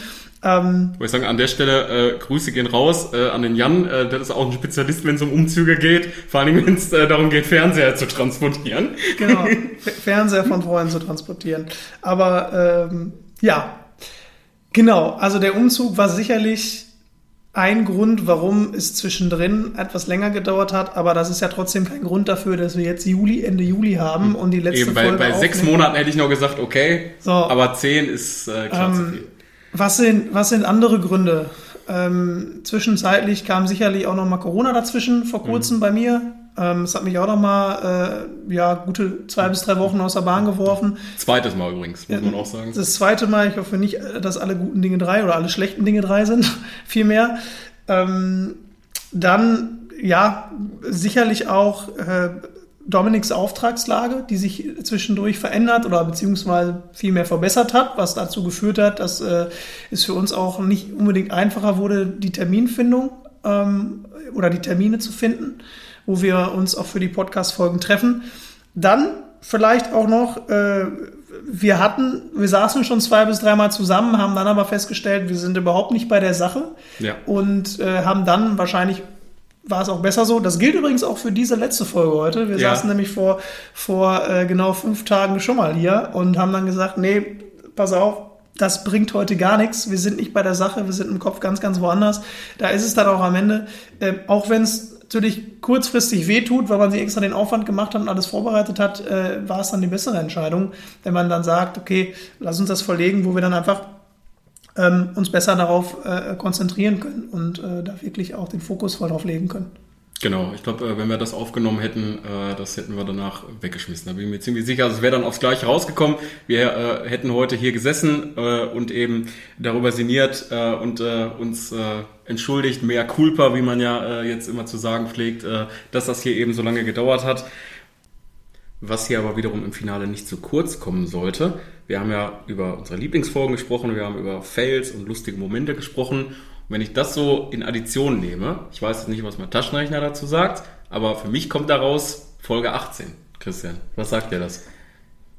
Ähm, Wollte ich sagen, an der Stelle äh, Grüße gehen raus äh, an den Jan. Äh, der ist auch ein Spezialist, wenn es um Umzüge geht. Vor allem, wenn es äh, darum geht, Fernseher zu transportieren. genau, Fernseher von Freunden zu transportieren. Aber ähm, ja, genau. Also der Umzug war sicherlich ein Grund, warum es zwischendrin etwas länger gedauert hat. Aber das ist ja trotzdem kein Grund dafür, dass wir jetzt Juli, Ende Juli haben und die letzte Eben bei, Folge bei sechs aufnehmen. Monaten hätte ich noch gesagt, okay, So. aber zehn ist äh, klar zu Ähm, viel. Was sind, was sind andere Gründe? Ähm, zwischenzeitlich kam sicherlich auch noch mal Corona dazwischen vor kurzem bei mir. Ähm, es hat mich auch noch mal äh, ja, gute zwei bis drei Wochen aus der Bahn geworfen. Zweites Mal übrigens, muss man auch sagen. Das zweite Mal, ich hoffe nicht, dass alle guten Dinge drei oder alle schlechten Dinge drei sind, vielmehr. Ähm, dann, ja, sicherlich auch äh, Dominiks Auftragslage, die sich zwischendurch verändert oder beziehungsweise viel mehr verbessert hat, was dazu geführt hat, dass äh, es für uns auch nicht unbedingt einfacher wurde, die Terminfindung ähm, oder die Termine zu finden, wo wir uns auch für die Podcast-Folgen treffen. Dann vielleicht auch noch, äh, wir hatten, wir saßen schon zwei bis dreimal zusammen, haben dann aber festgestellt, wir sind überhaupt nicht bei der Sache Ja. und äh, haben dann wahrscheinlich war es auch besser so. Das gilt übrigens auch für diese letzte Folge heute. Wir Ja. saßen nämlich vor, vor äh, genau fünf Tagen schon mal hier und haben dann gesagt, nee, pass auf, das bringt heute gar nichts. Wir sind nicht bei der Sache, wir sind im Kopf ganz, ganz woanders. Da ist es dann auch am Ende, äh, auch wenn es natürlich kurzfristig wehtut, weil man sich extra den Aufwand gemacht hat und alles vorbereitet hat, äh, war es dann die bessere Entscheidung, wenn man dann sagt, okay, lass uns das verlegen, wo wir dann einfach ähm, uns besser darauf äh, konzentrieren können und äh, da wirklich auch den Fokus voll drauf legen können. Genau, ich glaube, äh, wenn wir das aufgenommen hätten, äh, das hätten wir danach weggeschmissen. Da bin ich mir ziemlich sicher. Also es wäre dann aufs Gleiche rausgekommen. Wir äh, hätten heute hier gesessen und eben darüber sinniert und uns entschuldigt, mehr culpa, wie man ja jetzt immer zu sagen pflegt, dass das hier eben so lange gedauert hat. Was hier aber wiederum im Finale nicht zu kurz kommen sollte. Wir haben ja über unsere Lieblingsfolgen gesprochen, wir haben über Fails und lustige Momente gesprochen. Und wenn ich das so in Addition nehme, ich weiß jetzt nicht, was mein Taschenrechner dazu sagt, aber für mich kommt daraus Folge 18. Christian, was sagt dir das?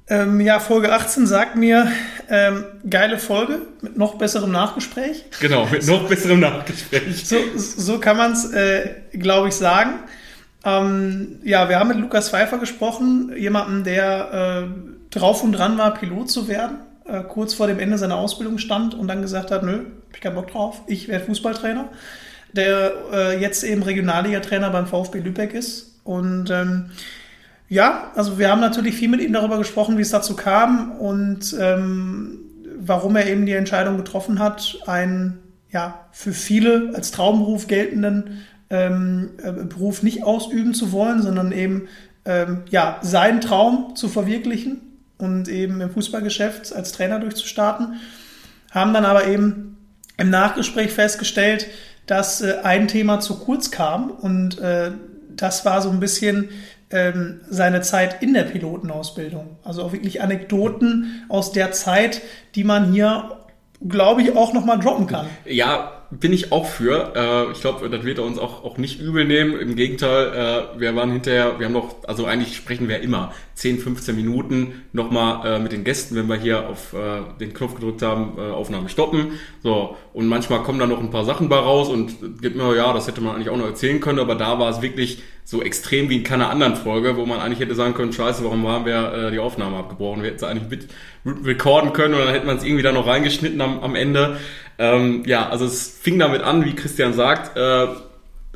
Ähm, ja, Folge 18 sagt mir, ähm, geile Folge mit noch besserem Nachgespräch. Genau, mit noch besserem Nachgespräch. So, so kann man es, äh, glaube ich, sagen. Ähm, ja, wir haben mit Lukas Pfeiffer gesprochen, jemanden, der äh, drauf und dran war, Pilot zu werden, äh, kurz vor dem Ende seiner Ausbildung stand und dann gesagt hat, nö, hab ich keinen Bock drauf, ich werde Fußballtrainer, der äh, jetzt eben Regionalliga-Trainer beim VfB Lübeck ist. Und ähm, ja, also wir haben natürlich viel mit ihm darüber gesprochen, wie es dazu kam und ähm, warum er eben die Entscheidung getroffen hat, einen ja für viele als Traumberuf geltenden ähm, äh, Beruf nicht ausüben zu wollen, sondern eben ähm, ja seinen Traum zu verwirklichen und eben im Fußballgeschäft als Trainer durchzustarten. Haben dann aber eben im Nachgespräch festgestellt, dass äh, ein Thema zu kurz kam und äh, das war so ein bisschen ähm, seine Zeit in der Pilotenausbildung. Also auch wirklich Anekdoten aus der Zeit, die man hier, glaube ich, auch nochmal droppen kann. Ja, bin ich auch für. Äh, ich glaube, das wird er uns auch, auch nicht übel nehmen. Im Gegenteil, äh, wir waren hinterher, wir haben noch, also eigentlich sprechen wir immer 10, 15 Minuten nochmal äh, mit den Gästen, wenn wir hier auf äh, den Knopf gedrückt haben, äh, Aufnahme stoppen. So, und manchmal kommen da noch ein paar Sachen bei raus und gibt mir, ja, das hätte man eigentlich auch noch erzählen können, aber da war es wirklich so extrem wie in keiner anderen Folge, wo man eigentlich hätte sagen können, scheiße, warum haben wir äh, die Aufnahme abgebrochen? Wir hätten es eigentlich mit recorden können und dann hätte man es irgendwie da noch reingeschnitten am, am Ende. Ähm, ja, also es fing damit an, wie Christian sagt, äh,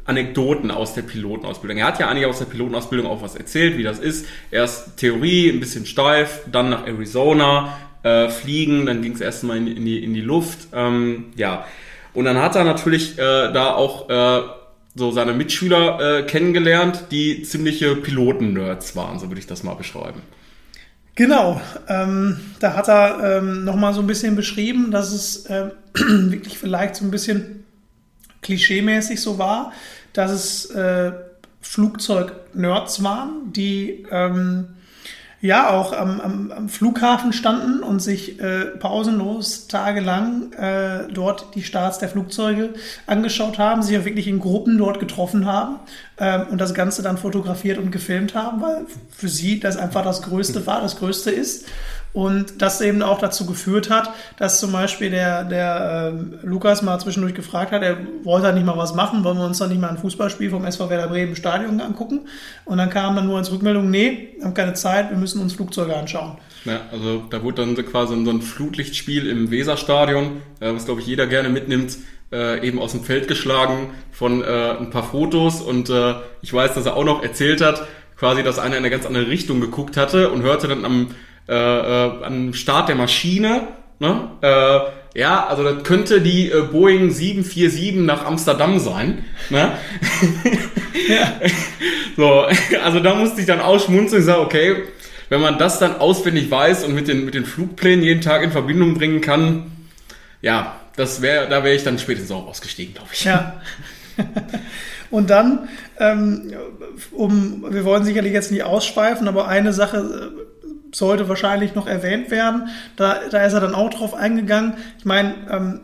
Anekdoten aus der Pilotenausbildung. Er hat ja eigentlich aus der Pilotenausbildung auch was erzählt, wie das ist. Erst Theorie, ein bisschen steif, dann nach Arizona, äh, fliegen, dann ging es erstmal in, in, die, in die Luft. Ähm, ja, und dann hat er natürlich äh, da auch äh, so seine Mitschüler äh, kennengelernt, die ziemliche Piloten-Nerds waren, so würde ich das mal beschreiben. Genau, ähm, da hat er ähm, nochmal so ein bisschen beschrieben, dass es äh, wirklich vielleicht so ein bisschen klischeemäßig so war, dass es äh, Flugzeug-Nerds waren, die ähm, ja auch am, am, am Flughafen standen und sich äh, pausenlos tagelang äh, dort die Starts der Flugzeuge angeschaut haben, sich ja wirklich in Gruppen dort getroffen haben ähm, und das Ganze dann fotografiert und gefilmt haben, weil für sie das einfach das Größte war, das Größte ist. Und das eben auch dazu geführt hat, dass zum Beispiel der, der äh, Lukas mal zwischendurch gefragt hat, er wollte halt nicht mal was machen, wollen wir uns dann nicht mal ein Fußballspiel vom SV Werder Bremen Stadion angucken. Und dann kam dann nur als Rückmeldung, nee, wir haben keine Zeit, wir müssen uns Flugzeuge anschauen. Ja, also da wurde dann quasi so ein Flutlichtspiel im Weserstadion, äh, was glaube ich jeder gerne mitnimmt, äh, eben aus dem Feld geschlagen von äh, ein paar Fotos und äh, ich weiß, dass er auch noch erzählt hat, quasi, dass einer in eine ganz andere Richtung geguckt hatte und hörte dann am äh, äh, am Start der Maschine. Ne? Äh, ja, also das könnte die äh, Boeing 747 nach Amsterdam sein. Ne? Ja. so, also da musste ich dann ausschmunzeln und sagen, okay, wenn man das dann auswendig weiß und mit den, mit den Flugplänen jeden Tag in Verbindung bringen kann, ja, das wäre, da wäre ich dann spätestens auch ausgestiegen, glaube ich. Ja. Und dann, ähm, um, wir wollen sicherlich jetzt nicht ausschweifen, aber eine Sache äh, sollte wahrscheinlich noch erwähnt werden. Da, da ist er dann auch drauf eingegangen. Ich meine, ähm,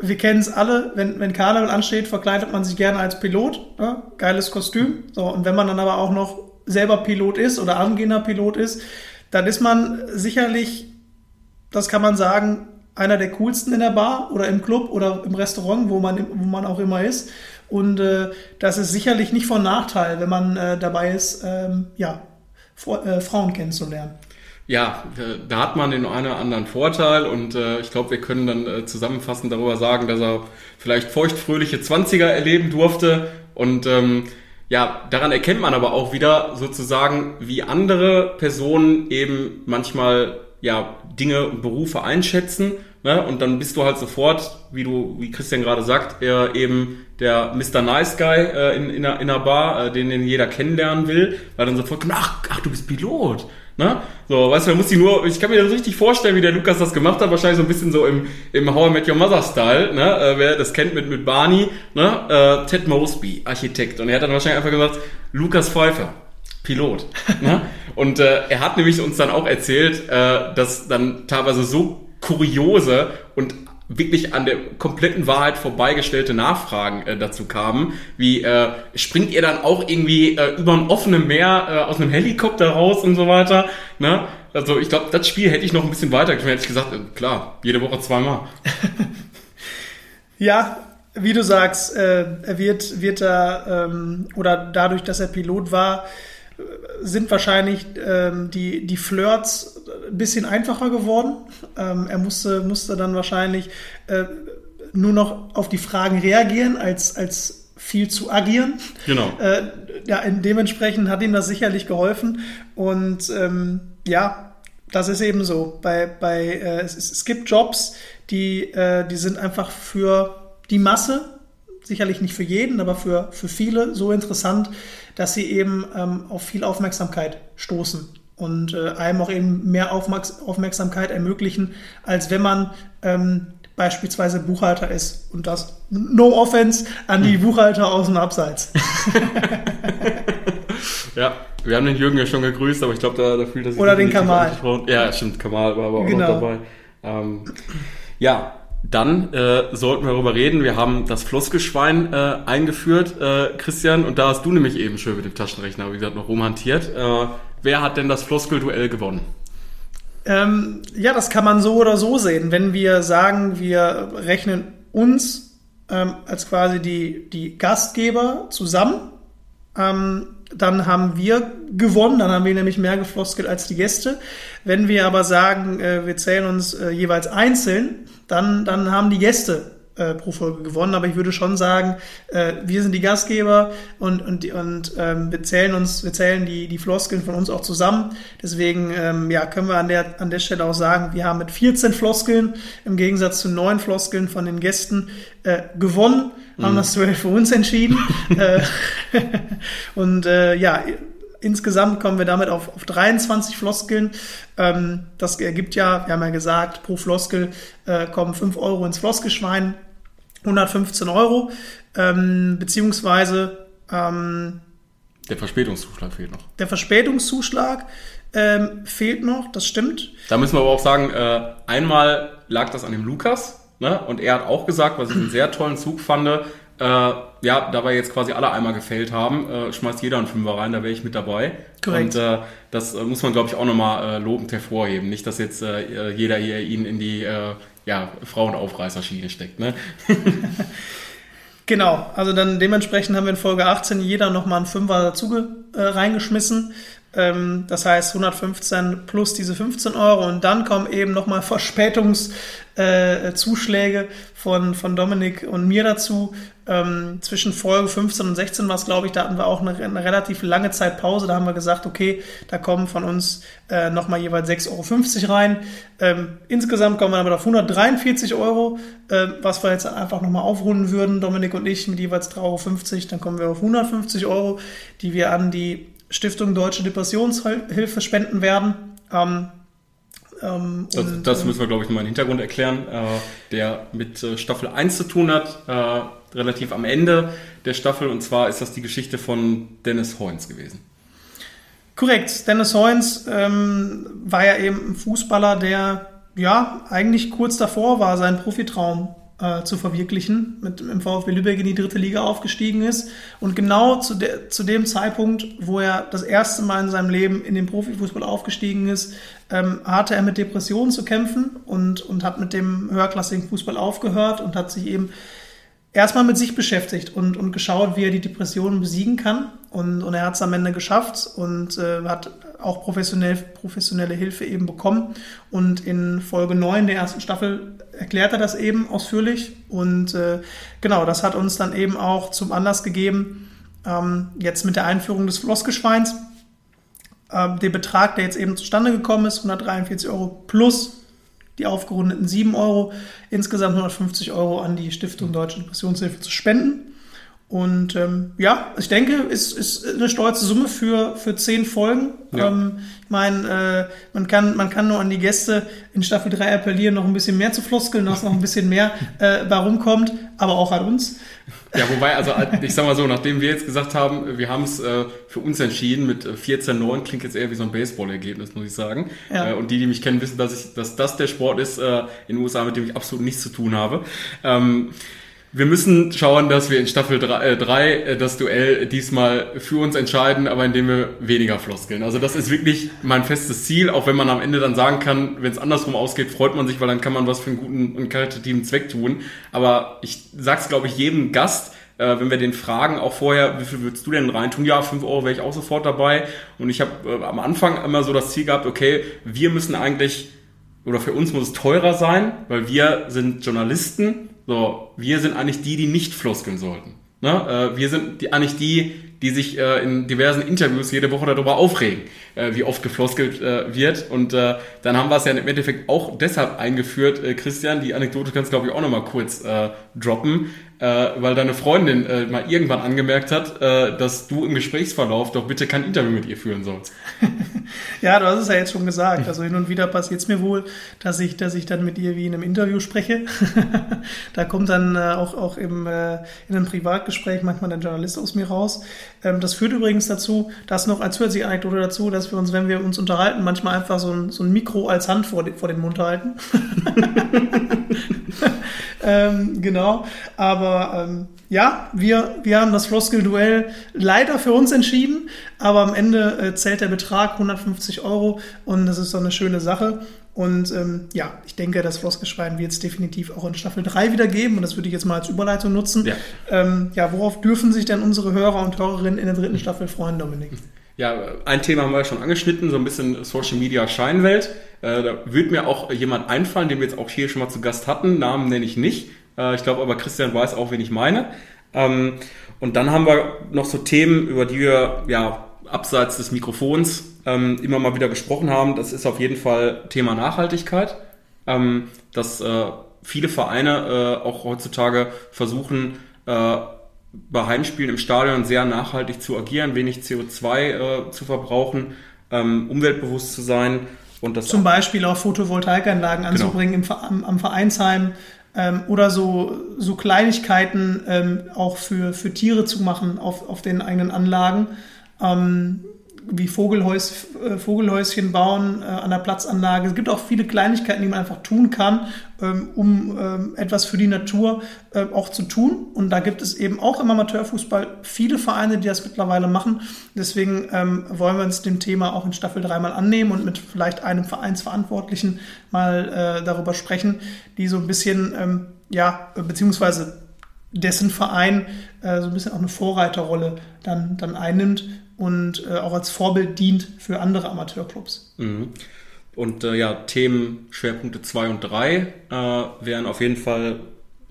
wir kennen es alle, wenn, wenn Karneval ansteht, verkleidet man sich gerne als Pilot. Ne? Geiles Kostüm. So, und wenn man dann aber auch noch selber Pilot ist oder angehender Pilot ist, dann ist man sicherlich, das kann man sagen, einer der coolsten in der Bar oder im Club oder im Restaurant, wo man, wo man auch immer ist. Und äh, das ist sicherlich nicht von Nachteil, wenn man äh, dabei ist, ähm, ja, äh, Frauen kennenzulernen. Ja, da hat man den einen oder anderen Vorteil und äh, ich glaube, wir können dann äh, zusammenfassend darüber sagen, dass er vielleicht feuchtfröhliche Zwanziger erleben durfte und ähm, ja, daran erkennt man aber auch wieder sozusagen, wie andere Personen eben manchmal ja Dinge und Berufe einschätzen. Ne? Und dann bist du halt sofort, wie du, wie Christian gerade sagt, äh, eben der Mr. Nice Guy äh, in, in, einer, in einer Bar, äh, den, den jeder kennenlernen will, weil dann sofort ach, ach, du bist Pilot. Ne? So, weißt du, da muss ich nur, ich kann mir das richtig vorstellen, wie der Lukas das gemacht hat, wahrscheinlich so ein bisschen so im, im How I Met Your Mother Style, ne? Äh, wer das kennt mit, mit Barney, ne? Äh, Ted Mosby, Architekt. Und er hat dann wahrscheinlich einfach gesagt, Lukas Pfeiffer, Pilot. ne? Und äh, er hat nämlich uns dann auch erzählt, äh, dass dann teilweise so kuriose und wirklich an der kompletten Wahrheit vorbeigestellte Nachfragen äh, dazu kamen, wie äh, springt ihr dann auch irgendwie äh, über ein offenes Meer äh, aus einem Helikopter raus und so weiter. Ne? Also ich glaube, das Spiel hätte ich noch ein bisschen weiter hätte ich gesagt, äh, klar, jede Woche zweimal. ja, wie du sagst, äh, er wird, wird da, ähm, oder dadurch, dass er Pilot war, sind wahrscheinlich ähm, die, die Flirts ein bisschen einfacher geworden. Ähm, er musste, musste dann wahrscheinlich äh, nur noch auf die Fragen reagieren, als, als viel zu agieren. Genau. Äh, ja, dementsprechend hat ihm das sicherlich geholfen. Und ähm, ja, das ist eben so. Bei, bei, äh, es, es gibt Jobs, die, äh, die sind einfach für die Masse, sicherlich nicht für jeden, aber für, für viele so interessant, dass sie eben ähm, auf viel Aufmerksamkeit stoßen und äh, einem auch eben mehr Aufmerksamkeit ermöglichen, als wenn man ähm, beispielsweise Buchhalter ist. Und das no offense an die hm. Buchhalter aus dem Abseits. ja, wir haben den Jürgen ja schon gegrüßt, aber ich glaube, da, da fühlt er sich. Oder den Kamal. Ja, stimmt, Kamal war aber auch genau. noch dabei. Ähm, ja, dann äh, sollten wir darüber reden. Wir haben das Floskelschwein äh, eingeführt, äh, Christian, und da hast du nämlich eben schön mit dem Taschenrechner, wie gesagt, noch romantiert. Äh, wer hat denn das Floskelduell gewonnen? Ähm, ja, das kann man so oder so sehen. Wenn wir sagen, wir rechnen uns ähm, als quasi die, die Gastgeber zusammen, ähm, dann haben wir gewonnen, dann haben wir nämlich mehr gefloskelt als die Gäste. Wenn wir aber sagen, äh, wir zählen uns äh, jeweils einzeln, dann, dann haben die Gäste äh, pro Folge gewonnen. Aber ich würde schon sagen, äh, wir sind die Gastgeber und, und, und ähm, wir zählen uns, wir zählen die, die Floskeln von uns auch zusammen. Deswegen ähm, ja, können wir an der, an der Stelle auch sagen, wir haben mit 14 Floskeln im Gegensatz zu neun Floskeln von den Gästen äh, gewonnen, haben mhm. das Duell für uns entschieden. Äh, und äh, ja, Insgesamt kommen wir damit auf, auf 23 Floskeln. Ähm, das ergibt ja, wir haben ja gesagt, pro Floskel äh, kommen 5 Euro ins Floskelschwein. 115 Euro, ähm, beziehungsweise ähm, der Verspätungszuschlag fehlt noch. Der Verspätungszuschlag ähm, fehlt noch, das stimmt. Da müssen wir aber auch sagen, äh, einmal lag das an dem Lukas, ne? und er hat auch gesagt, was ich einen sehr tollen Zug fand, äh, ja, da wir jetzt quasi alle einmal gefällt haben, äh, schmeißt jeder einen Fünfer rein, da wäre ich mit dabei. Korrekt. Und äh, das äh, muss man, glaube ich, auch nochmal äh, lobend hervorheben. Nicht, dass jetzt äh, jeder hier ihn in die äh, ja, Frauenaufreißerschiene steckt. Ne? genau, also dann dementsprechend haben wir in Folge 18 jeder nochmal einen Fünfer dazu äh, reingeschmissen. Ähm, das heißt 115 plus diese 15 Euro und dann kommen eben nochmal Verspätungszuschläge äh, von, von Dominik und mir dazu. Ähm, zwischen Folge 15 und 16 war es, glaube ich, da hatten wir auch eine, eine, relativ lange Zeit Pause. Da haben wir gesagt, okay, da kommen von uns äh, nochmal jeweils 6,50 Euro rein. Ähm, insgesamt kommen wir aber auf 143 Euro, was wir jetzt einfach nochmal aufrunden würden, Dominik und ich, mit jeweils 3,50 Euro. Dann kommen wir auf 150 Euro, die wir an die Stiftung Deutsche Depressionshilfe spenden werden. Ähm, ähm, das, und, das, müssen wir, glaube ich, nochmal im Hintergrund erklären, äh, der mit äh, Staffel 1 zu tun hat, äh, relativ am Ende der Staffel. Und zwar ist das die Geschichte von Dennis Hoynes gewesen. Korrekt. Dennis Hoynes ähm, war ja eben ein Fußballer, der ja eigentlich kurz davor war, seinen Profitraum äh, zu verwirklichen, mit dem VfB Lübeck in die dritte Liga aufgestiegen ist. Und genau zu, de, zu dem Zeitpunkt, wo er das erste Mal in seinem Leben in den Profifußball aufgestiegen ist, ähm, hatte er mit Depressionen zu kämpfen und, und hat mit dem höherklassigen Fußball aufgehört und hat sich eben erstmal mit sich beschäftigt und, und geschaut, wie er die Depressionen besiegen kann. Und, und er hat es am Ende geschafft und äh, hat auch professionell, professionelle Hilfe eben bekommen. Und in Folge 9 der ersten Staffel erklärt er das eben ausführlich. Und äh, genau, das hat uns dann eben auch zum Anlass gegeben, ähm, jetzt mit der Einführung des Floskeschweins, äh, der Betrag, der jetzt eben zustande gekommen ist, 143 Euro plus die aufgerundeten 7 Euro, insgesamt 150 Euro an die Stiftung Deutsche Depressionshilfe zu spenden. Und ähm, ja, ich denke, ist, ist eine stolze Summe für, für zehn Folgen. Ja. Ähm, ich meine, äh, man, kann, man kann nur an die Gäste in Staffel 3 appellieren, noch ein bisschen mehr zu floskeln, dass noch ein bisschen mehr äh, bei rumkommt, aber auch an uns. Ja, wobei, also ich sag mal so, nachdem wir jetzt gesagt haben, wir haben es äh, für uns entschieden mit 14-9, äh, klingt jetzt eher wie so ein Baseball-Ergebnis, muss ich sagen. Ja. Äh, und die, die mich kennen, wissen, dass ich, dass das der Sport ist äh, in den USA, mit dem ich absolut nichts zu tun habe. Ähm, wir müssen schauen, dass wir in Staffel 3 äh, äh, das Duell diesmal für uns entscheiden, aber indem wir weniger floskeln. Also das ist wirklich mein festes Ziel, auch wenn man am Ende dann sagen kann, wenn es andersrum ausgeht, freut man sich, weil dann kann man was für einen guten und karitativen Zweck tun. Aber ich sag's, glaube ich, jedem Gast, äh, wenn wir den fragen, auch vorher, wie viel würdest du denn reintun? Ja, 5 Euro wäre ich auch sofort dabei. Und ich habe äh, am Anfang immer so das Ziel gehabt, okay, wir müssen eigentlich, oder für uns muss es teurer sein, weil wir sind Journalisten so, wir sind eigentlich die, die nicht floskeln sollten. Ne? Äh, wir sind die, eigentlich die, die sich äh, in diversen Interviews jede Woche darüber aufregen, äh, wie oft gefloskelt äh, wird. Und äh, dann haben wir es ja im Endeffekt auch deshalb eingeführt, äh, Christian, die Anekdote kannst du, glaube ich, auch nochmal kurz äh, droppen, äh, weil deine Freundin äh, mal irgendwann angemerkt hat, äh, dass du im Gesprächsverlauf doch bitte kein Interview mit ihr führen sollst. ja, du hast es ja jetzt schon gesagt. Also hin und wieder passiert es mir wohl, dass ich, dass ich dann mit ihr wie in einem Interview spreche. da kommt dann äh, auch, auch im, äh, in einem Privatgespräch manchmal ein Journalist aus mir raus. Ähm, das führt übrigens dazu, dass noch als zusätzliche Anekdote dazu, dass wir uns, wenn wir uns unterhalten, manchmal einfach so ein, so ein Mikro als Hand vor, vor den Mund halten. ähm, genau. Aber ähm, ja, wir, wir haben das Floskel-Duell leider für uns entschieden, aber am Ende äh, zählt der Betrag 150 Euro und das ist doch eine schöne Sache. Und ähm, ja, ich denke, das Floskelschwein wird es definitiv auch in Staffel 3 wieder geben und das würde ich jetzt mal als Überleitung nutzen. Ja. Ähm, ja, worauf dürfen sich denn unsere Hörer und Hörerinnen in der dritten Staffel freuen, Dominik? Ja, ein Thema haben wir schon angeschnitten, so ein bisschen Social Media Scheinwelt. Äh, da wird mir auch jemand einfallen, den wir jetzt auch hier schon mal zu Gast hatten. Namen nenne ich nicht. Äh, ich glaube aber, Christian weiß auch, wen ich meine. Ähm, und dann haben wir noch so Themen, über die wir ja abseits des Mikrofons ähm, immer mal wieder gesprochen haben. Das ist auf jeden Fall Thema Nachhaltigkeit. Ähm, dass äh, viele Vereine auch heutzutage versuchen, bei Heimspielen im Stadion sehr nachhaltig zu agieren, wenig CO2 äh, zu verbrauchen, ähm, umweltbewusst zu sein. Und das Zum Beispiel auch Photovoltaikanlagen genau. anzubringen genau. im, am, am Vereinsheim ähm, oder so, so Kleinigkeiten ähm, auch für, für Tiere zu machen auf, auf den eigenen Anlagen. Ähm, wie Vogelhäus, äh, Vogelhäuschen bauen äh, an der Platzanlage. Es gibt auch viele Kleinigkeiten, die man einfach tun kann, ähm, um ähm, etwas für die Natur äh, auch zu tun. Und da gibt es eben auch im Amateurfußball viele Vereine, die das mittlerweile machen. Deswegen ähm, wollen wir uns dem Thema auch in Staffel 3 mal annehmen und mit vielleicht einem Vereinsverantwortlichen mal äh, darüber sprechen, die so ein bisschen, ähm, ja, beziehungsweise dessen Verein äh, so ein bisschen auch eine Vorreiterrolle dann, dann einnimmt und äh, auch als Vorbild dient für andere Amateurclubs. Mhm. Und äh, ja, Themen Schwerpunkte 2 und 3 äh, wären auf jeden Fall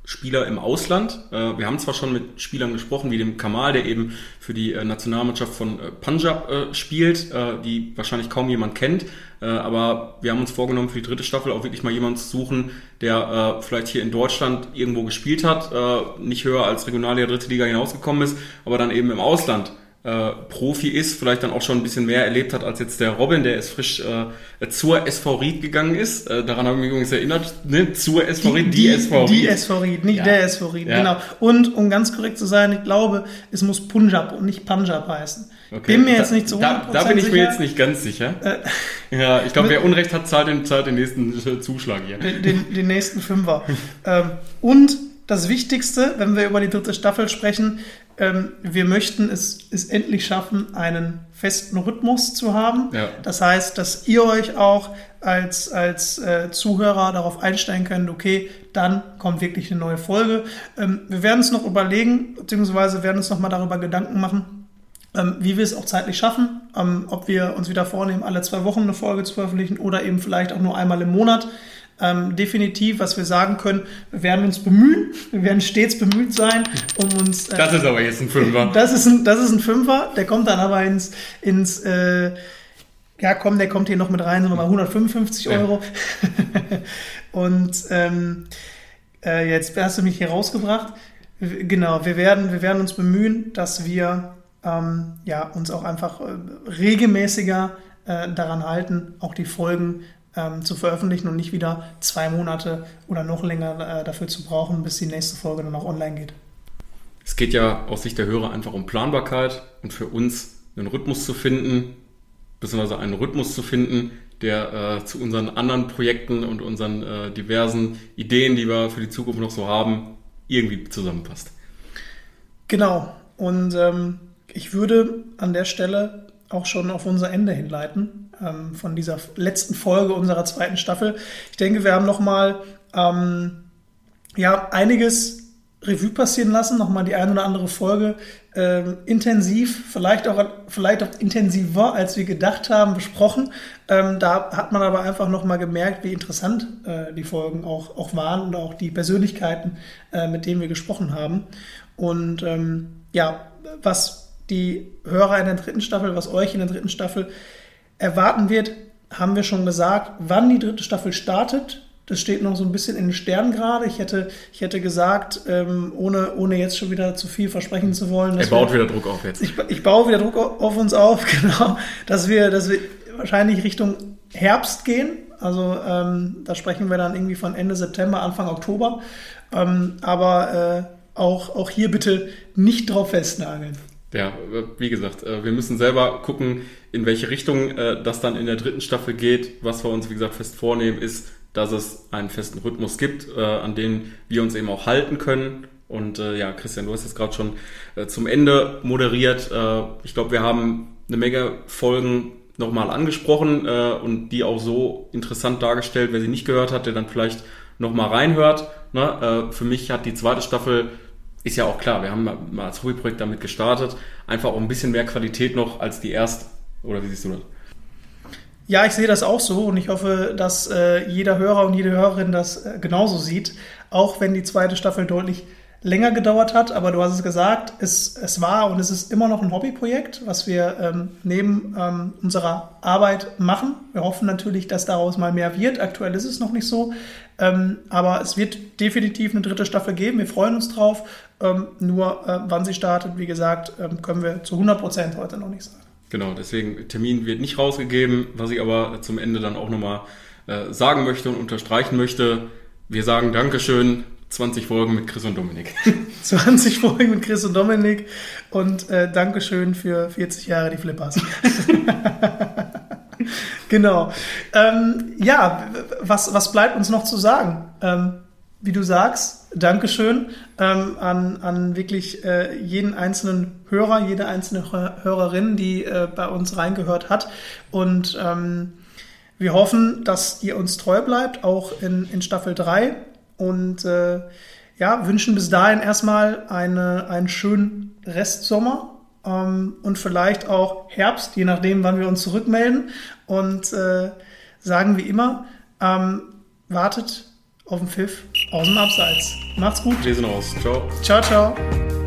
Spieler im Ausland. Äh, wir haben zwar schon mit Spielern gesprochen, wie dem Kamal, der eben für die äh, Nationalmannschaft von äh, Punjab spielt, äh, die wahrscheinlich kaum jemand kennt. Äh, aber wir haben uns vorgenommen, für die dritte Staffel auch wirklich mal jemanden zu suchen, der äh, vielleicht hier in Deutschland irgendwo gespielt hat, äh, nicht höher als Regionalliga, dritte Liga hinausgekommen ist, aber dann eben im Ausland äh, Profi ist, vielleicht dann auch schon ein bisschen mehr erlebt hat als jetzt der Robin, der ist frisch äh, zur SV Ried gegangen ist. Äh, daran habe ich mich übrigens erinnert, ne? zur SV Ried, die, die SV Ried. Die SV Ried, nicht Ja. der SV Ried, Ja. genau. Und um ganz korrekt zu sein, ich glaube, es muss Punjab und nicht Punjab heißen. Okay. Bin mir Da- jetzt nicht so da, da bin ich mir sicher. jetzt nicht ganz sicher. ja, ich glaube, wer Unrecht hat, zahlt den, zahlt den nächsten äh, Zuschlag hier. den, den, den nächsten Fünfer. ähm, und das Wichtigste, wenn wir über die dritte Staffel sprechen, ähm, wir möchten es, es endlich schaffen, einen festen Rhythmus zu haben. Ja. Das heißt, dass ihr euch auch als, als äh, Zuhörer darauf einstellen könnt, okay, dann kommt wirklich eine neue Folge. Ähm, wir werden es noch überlegen, beziehungsweise werden uns noch mal darüber Gedanken machen, ähm, wie wir es auch zeitlich schaffen, ähm, ob wir uns wieder vornehmen, alle zwei Wochen eine Folge zu veröffentlichen oder eben vielleicht auch nur einmal im Monat. Ähm, definitiv, was wir sagen können, wir werden uns bemühen, wir werden stets bemüht sein, um uns. Äh, Das ist aber jetzt ein Fünfer. das ist ein, das ist ein Fünfer, der kommt dann aber ins, ins äh, ja komm, der kommt hier noch mit rein, sind wir bei 155 Ja. Euro. Und ähm, äh, jetzt hast du mich hier rausgebracht. Genau, wir werden, wir werden uns bemühen, dass wir ähm, ja, uns auch einfach äh, regelmäßiger äh, daran halten, auch die Folgen ähm, zu veröffentlichen und nicht wieder zwei Monate oder noch länger äh, dafür zu brauchen, bis die nächste Folge dann auch online geht. Es geht ja aus Sicht der Hörer einfach um Planbarkeit und für uns einen Rhythmus zu finden, beziehungsweise einen Rhythmus zu finden, der äh, zu unseren anderen Projekten und unseren äh, diversen Ideen, die wir für die Zukunft noch so haben, irgendwie zusammenpasst. Genau. Und ähm, ich würde an der Stelle auch schon auf unser Ende hinleiten ähm, von dieser letzten Folge unserer zweiten Staffel. Ich denke, wir haben noch mal ähm, ja einiges Revue passieren lassen, noch mal die eine oder andere Folge ähm, intensiv, vielleicht auch vielleicht auch intensiver als wir gedacht haben, besprochen. Ähm, da hat man aber einfach noch mal gemerkt, wie interessant äh, die Folgen auch auch waren und auch die Persönlichkeiten, äh, mit denen wir gesprochen haben. Und ähm, ja, was die Hörer in der dritten Staffel, was euch in der dritten Staffel erwarten wird, haben wir schon gesagt. Wann die dritte Staffel startet, das steht noch so ein bisschen in den Sternen gerade. Ich hätte, ich hätte gesagt, ähm, ohne, ohne jetzt schon wieder zu viel versprechen zu wollen. Er baut wir, wieder Druck auf jetzt. ich, ich baue wieder Druck auf auf uns auf, genau, dass wir, dass wir wahrscheinlich Richtung Herbst gehen. Also ähm, da sprechen wir dann irgendwie von Ende September, Anfang Oktober. Ähm, aber äh, auch, auch hier bitte nicht drauf festnageln. Ja, wie gesagt, äh, wir müssen selber gucken, in welche Richtung äh, das dann in der dritten Staffel geht. Was wir uns, wie gesagt, fest vornehmen, ist, dass es einen festen Rhythmus gibt, äh, an den wir uns eben auch halten können. Und ja, Christian, du hast jetzt gerade schon zum Ende moderiert. Ich glaube, wir haben eine Menge Folgen nochmal angesprochen und die auch so interessant dargestellt. Wer sie nicht gehört hat, der dann vielleicht nochmal reinhört. Ne? Für mich hat die zweite Staffel ist ja auch klar, wir haben mal als Hobbyprojekt damit gestartet, einfach auch ein bisschen mehr Qualität noch als die erste. Oder wie siehst du das? Ja, ich sehe das auch so und ich hoffe, dass äh, jeder Hörer und jede Hörerin das äh, genauso sieht, auch wenn die zweite Staffel deutlich länger gedauert hat. Aber du hast es gesagt, es, es war und es ist immer noch ein Hobbyprojekt, was wir ähm, neben ähm, unserer Arbeit machen. Wir hoffen natürlich, dass daraus mal mehr wird. Aktuell ist es noch nicht so. Ähm, aber es wird definitiv eine dritte Staffel geben. Wir freuen uns drauf. Ähm, nur äh, wann sie startet, wie gesagt, ähm, können wir zu 100 Prozent heute noch nicht sagen. Genau, deswegen Termin wird nicht rausgegeben, was ich aber zum Ende dann auch nochmal äh, sagen möchte und unterstreichen möchte. Wir sagen Dankeschön, 20 Folgen mit Chris und Dominik. 20 Folgen mit Chris und Dominik und äh, Dankeschön für 40 Jahre die Flippers. genau. Ähm, ja, was, was bleibt uns noch zu sagen? Ähm, wie du sagst, Dankeschön ähm, an, an wirklich äh, jeden einzelnen Hörer, jede einzelne Hö- Hörerin, die äh, bei uns reingehört hat. Und ähm, wir hoffen, dass ihr uns treu bleibt, auch in, in Staffel 3. Und äh, ja, wünschen bis dahin erstmal eine, einen schönen Restsommer ähm, und vielleicht auch Herbst, je nachdem, wann wir uns zurückmelden. Und äh, sagen wie immer, ähm, wartet auf den Pfiff aus dem Abseits. Macht's gut. Wir sind raus. Ciao. Ciao, ciao.